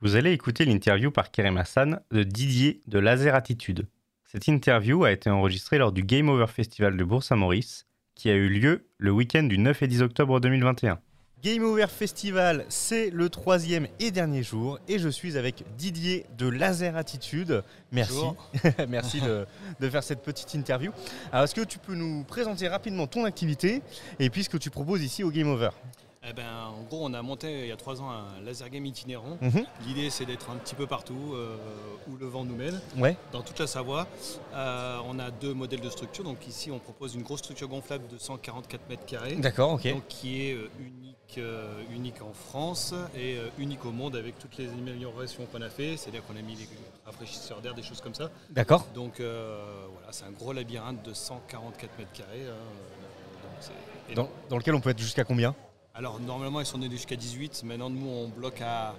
Vous allez écouter l'interview par Kerem Hassan de Didier de Laser Attitude. Cette interview a été enregistrée lors du Game Over Festival de Bourg-Saint-Maurice, qui a eu lieu le week-end du 9 et 10 octobre 2021. Game Over Festival, c'est le troisième et dernier jour et je suis avec Didier de Laser Attitude. Merci, merci de, de, faire cette petite interview. Alors, est-ce que tu peux nous présenter rapidement ton activité et puis ce que tu proposes ici au Game Over? Eh ben, en gros, on a monté il y a trois ans un laser game itinérant. Mhm. L'idée, c'est d'être un petit peu partout euh, où le vent nous mène, Ouais, dans toute la Savoie. Euh, on a deux modèles de structure. Donc ici, on propose une grosse structure gonflable de 144 mètres carrés, d'accord, ok. donc qui est euh, unique, euh, unique en France et unique au monde avec toutes les améliorations qu'on a fait. C'est-à-dire qu'on a mis des rafraîchisseurs d'air, des choses comme ça. D'accord. Donc voilà, c'est un gros labyrinthe de 144 mètres carrés. hein. Dans lequel on peut être jusqu'à combien? Alors normalement ils sont allés jusqu'à 18, maintenant nous on bloque à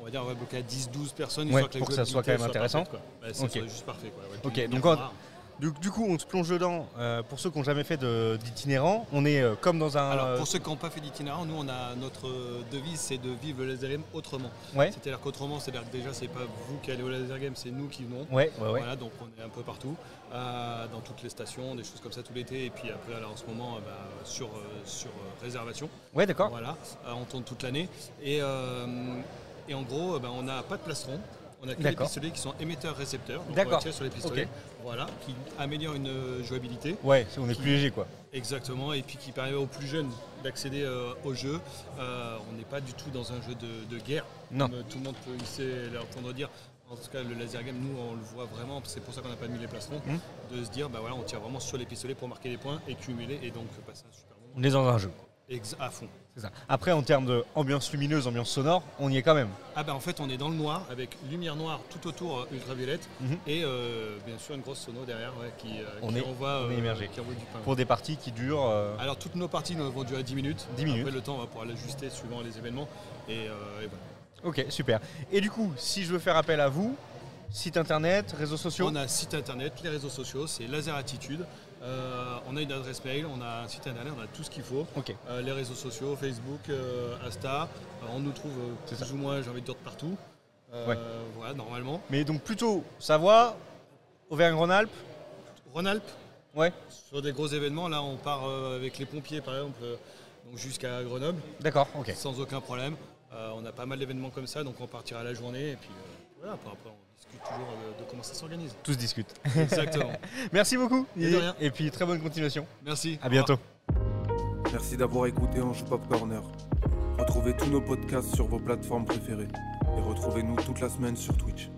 on va dire on va bloquer à 10-12 personnes Ouais, pour que ça soit quand même intéressant. parfaite, quoi. Ouais, ça Ok. soit juste parfait quoi. Ouais, Ok, puis, donc bien on- rare. Du, du coup, on se plonge dedans. Euh, pour ceux qui n'ont jamais fait d'itinérant, on est euh, comme dans un. Alors euh, pour ceux qui n'ont pas fait d'itinérant, nous on a notre devise c'est de vivre le laser game autrement. Ouais. C'est-à-dire qu'autrement, c'est-à-dire que déjà c'est pas vous qui allez au laser game, c'est nous qui venons. Ouais, ouais, ouais. Voilà, donc on est un peu partout, euh, dans toutes les stations, des choses comme ça tout l'été, et puis après là en ce moment bah, sur, sur réservation. Ouais, d'accord. Voilà, on tourne toute l'année. Et, et en gros, ben, on n'a pas de plastron. On a que des D'accord. pistolets qui sont émetteurs-récepteurs. D'accord. Sur les pistolets. Voilà, qui améliorent une euh, jouabilité. Ouais, on est plus léger, quoi. Exactement. Et puis qui permet aux plus jeunes d'accéder euh, au jeu. Euh, on n'est pas du tout dans un jeu de, de guerre. Non. Comme, tout le monde peut ici leur entendre dire. En tout cas, le laser game, nous, on le voit vraiment. C'est pour ça qu'on n'a pas mis les plastrons. Mhm. De se dire, bah voilà, on tire vraiment sur les pistolets pour marquer des points et cumuler et donc passer un super moment. On est dans un jeu. Ex- à fond. Ça. Après, en termes d'ambiance lumineuse, ambiance sonore, on y est quand même. Ah bah en fait on est dans le noir avec lumière noire tout autour euh, ultraviolette Mhm. et euh, bien sûr une grosse sono derrière ouais, qui, euh, On qui est- envoie, on est euh, immergé. qui envoie du pain. Pour des parties qui durent. euh, Alors toutes nos parties nous, vont durer 10 minutes. 10 minutes. Après le temps on va pouvoir l'ajuster suivant les événements et, et voilà. Ok, super. Et du coup, si je veux faire appel à vous, site internet, réseaux sociaux. On a site internet, les réseaux sociaux, c'est Laser Attitude. Euh, on a une adresse mail, on a un site internet, on a tout ce qu'il faut. Euh, les réseaux sociaux, Facebook, euh, Insta, Euh, on nous trouve plus ça. ou moins, j'ai envie de dire, de partout. Ouais. Voilà, normalement. Mais donc plutôt Savoie, Auvergne-Rhône-Alpes. Rhône-Alpes, Ouais. Sur des gros événements, là on part avec les pompiers par exemple, donc jusqu'à Grenoble, D'accord. Ok. sans aucun problème. On a pas mal d'événements comme ça, donc on partira la journée et puis voilà, après, après, on discute toujours de comment ça s'organise. Tous discutent. Exactement. Merci beaucoup. Et de rien. et puis très bonne continuation. Merci. À bientôt. Merci d'avoir écouté Anjou Pop Corner. Retrouvez tous nos podcasts sur vos plateformes préférées et retrouvez-nous toute la semaine sur Twitch.